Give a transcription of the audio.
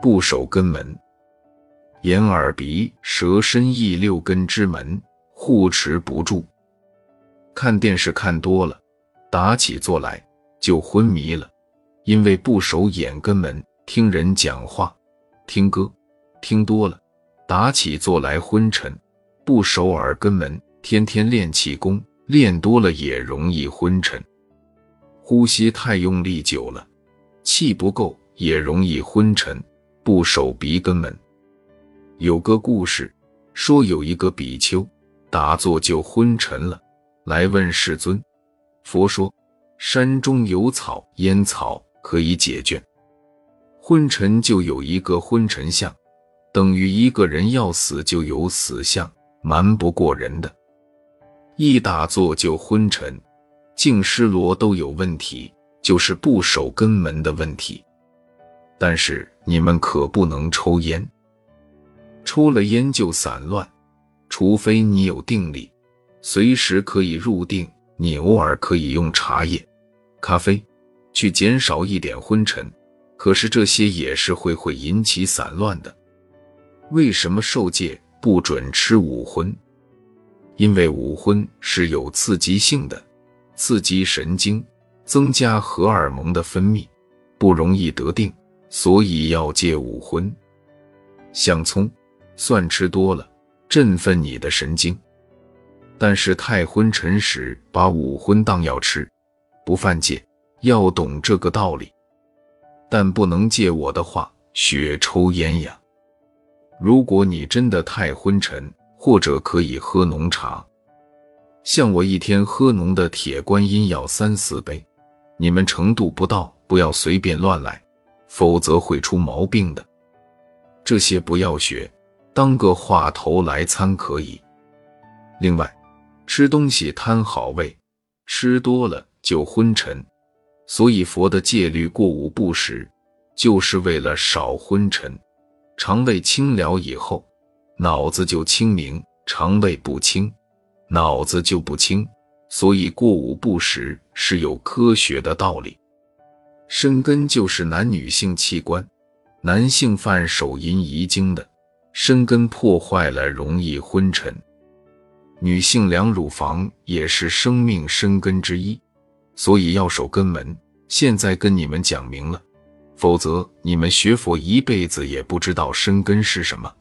不守根门。眼、耳、鼻、舌、身、意六根之门护持不住。看电视看多了，打起坐来就昏迷了，因为不守眼根门。听人讲话、听歌，听多了，打起坐来昏沉；不守耳根门，天天练气功，练多了也容易昏沉。呼吸太用力久了，气不够也容易昏沉。不守鼻根门。有个故事说，有一个比丘打坐就昏沉了，来问世尊。佛说：山中有草，烟草可以解决。昏沉就有一个昏沉相，等于一个人要死就有死相，瞒不过人的。一打坐就昏沉，净尸罗都有问题，就是不守根门的问题。但是你们可不能抽烟，抽了烟就散乱，除非你有定力，随时可以入定。你偶尔可以用茶叶、咖啡去减少一点昏沉。可是这些也是会会引起散乱的。为什么受戒不准吃五荤？因为五荤是有刺激性的，刺激神经，增加荷尔蒙的分泌，不容易得定，所以要戒五荤。像葱、蒜吃多了，振奋你的神经，但是太昏沉时把五荤当药吃，不犯戒。要懂这个道理。但不能借我的话学抽烟呀。如果你真的太昏沉，或者可以喝浓茶，像我一天喝浓的铁观音要三四杯。你们程度不到，不要随便乱来，否则会出毛病的。这些不要学，当个话头来参可以。另外，吃东西贪好味，吃多了就昏沉。所以佛的戒律过午不食，就是为了少昏沉。肠胃清了以后，脑子就清明；肠胃不清，脑子就不清。所以过午不食是有科学的道理。生根就是男女性器官，男性犯手淫遗精的，生根破坏了容易昏沉；女性两乳房也是生命生根之一。所以要守根门，现在跟你们讲明了，否则你们学佛一辈子也不知道生根是什么。